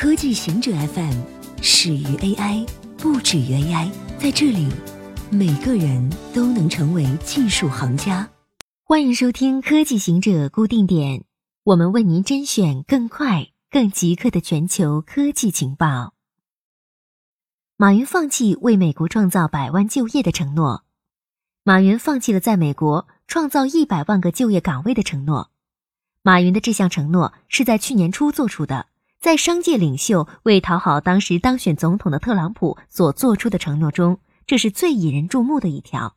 科技行者 FM 始于 AI，不止于 AI。在这里，每个人都能成为技术行家。欢迎收听科技行者固定点，我们为您甄选更快、更即刻的全球科技情报。马云放弃为美国创造百万就业的承诺。马云放弃了在美国创造一百万个就业岗位的承诺。马云的这项承诺是在去年初做出的。在商界领袖为讨好当时当选总统的特朗普所做出的承诺中，这是最引人注目的一条。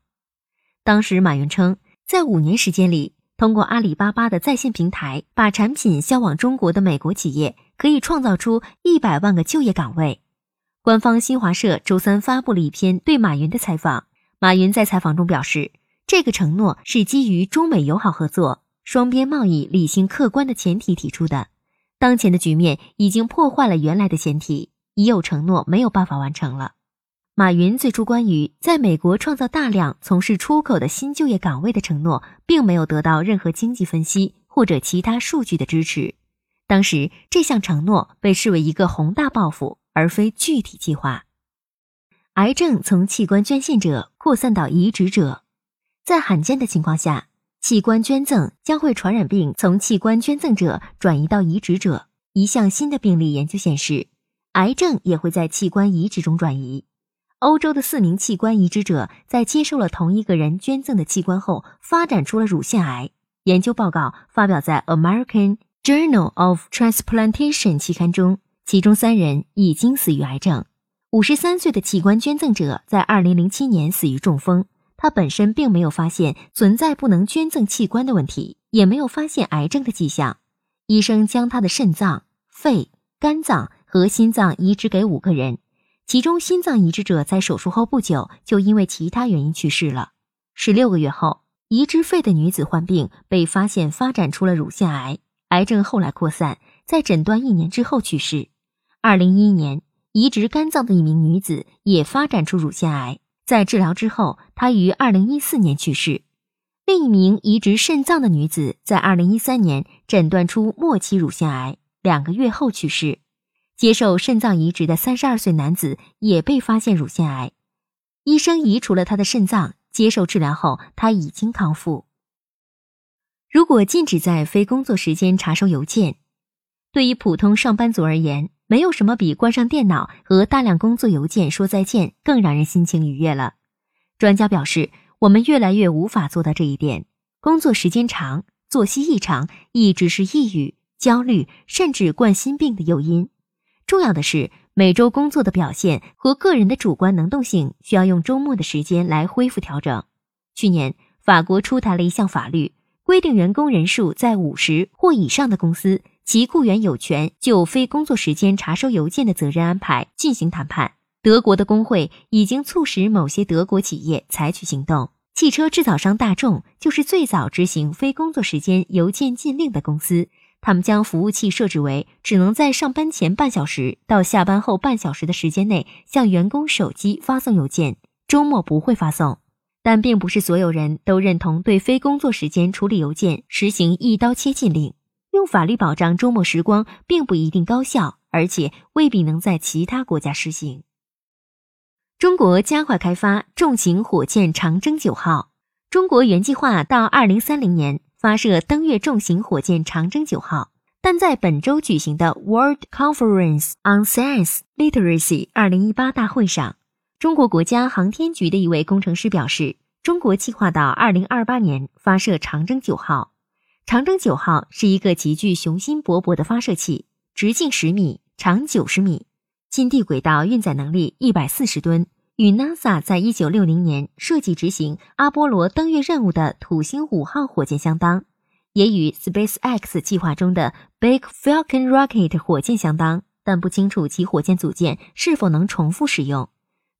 当时马云称，在五年时间里，通过阿里巴巴的在线平台把产品销往中国的美国企业，可以创造出一百万个就业岗位。官方新华社周三发布了一篇对马云的采访。马云在采访中表示，这个承诺是基于中美友好合作、双边贸易理性客观的前提提出的。当前的局面已经破坏了原来的前提，已有承诺没有办法完成了。马云最初关于在美国创造大量从事出口的新就业岗位的承诺，并没有得到任何经济分析或者其他数据的支持。当时这项承诺被视为一个宏大抱负，而非具体计划。癌症从器官捐献者扩散到移植者，在罕见的情况下。器官捐赠将会传染病从器官捐赠者转移到移植者。一项新的病例研究显示，癌症也会在器官移植中转移。欧洲的四名器官移植者在接受了同一个人捐赠的器官后，发展出了乳腺癌。研究报告发表在《American Journal of Transplantation》期刊中，其中三人已经死于癌症。五十三岁的器官捐赠者在二零零七年死于中风。他本身并没有发现存在不能捐赠器官的问题，也没有发现癌症的迹象。医生将他的肾脏、肺、肝脏和心脏移植给五个人，其中心脏移植者在手术后不久就因为其他原因去世了。十六个月后，移植肺的女子患病，被发现发展出了乳腺癌，癌症后来扩散，在诊断一年之后去世。二零一一年，移植肝脏的一名女子也发展出乳腺癌。在治疗之后，她于二零一四年去世。另一名移植肾脏的女子在二零一三年诊断出末期乳腺癌，两个月后去世。接受肾脏移植的三十二岁男子也被发现乳腺癌，医生移除了他的肾脏。接受治疗后，他已经康复。如果禁止在非工作时间查收邮件，对于普通上班族而言，没有什么比关上电脑和大量工作邮件说再见更让人心情愉悦了。专家表示，我们越来越无法做到这一点。工作时间长、作息异常一直是抑郁、焦虑甚至冠心病的诱因。重要的是，每周工作的表现和个人的主观能动性需要用周末的时间来恢复调整。去年，法国出台了一项法律，规定员工人数在五十或以上的公司。其雇员有权就非工作时间查收邮件的责任安排进行谈判。德国的工会已经促使某些德国企业采取行动。汽车制造商大众就是最早执行非工作时间邮件禁令的公司。他们将服务器设置为只能在上班前半小时到下班后半小时的时间内向员工手机发送邮件，周末不会发送。但并不是所有人都认同对非工作时间处理邮件实行一刀切禁令。用法律保障周末时光并不一定高效，而且未必能在其他国家实行。中国加快开发重型火箭长征九号。中国原计划到二零三零年发射登月重型火箭长征九号，但在本周举行的 World Conference on Science Literacy 二零一八大会上，中国国家航天局的一位工程师表示，中国计划到二零二八年发射长征九号。长征九号是一个极具雄心勃勃的发射器，直径十米，长九十米，近地轨道运载能力一百四十吨，与 NASA 在一九六零年设计执行阿波罗登月任务的土星五号火箭相当，也与 SpaceX 计划中的 Big Falcon Rocket 火箭相当，但不清楚其火箭组件是否能重复使用。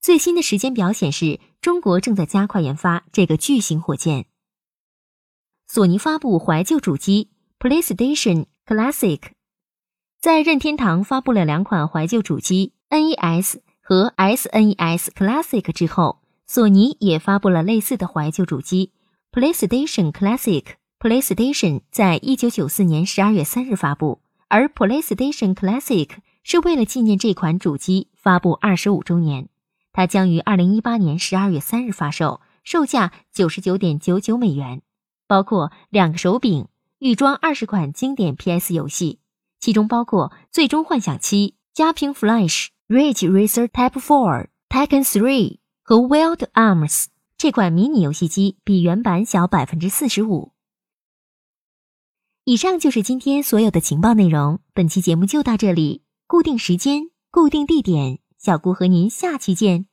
最新的时间表显示，中国正在加快研发这个巨型火箭。索尼发布怀旧主机 PlayStation Classic，在任天堂发布了两款怀旧主机 NES 和 SNES Classic 之后，索尼也发布了类似的怀旧主机 PlayStation Classic。PlayStation 在一九九四年十二月三日发布，而 PlayStation Classic 是为了纪念这款主机发布二十五周年。它将于二零一八年十二月三日发售，售价九十九点九九美元，包括两个手柄，预装二十款经典 PS 游戏，其中包括《最终幻想七》、《Jumping Flash》、《Ridge Racer Type Four》、《Tekken Three》和《Wild Arms》。这款迷你游戏机比原版小百分之四十五。以上就是今天所有的情报内容，本期节目就到这里。固定时间，固定地点，小姑和您下期见。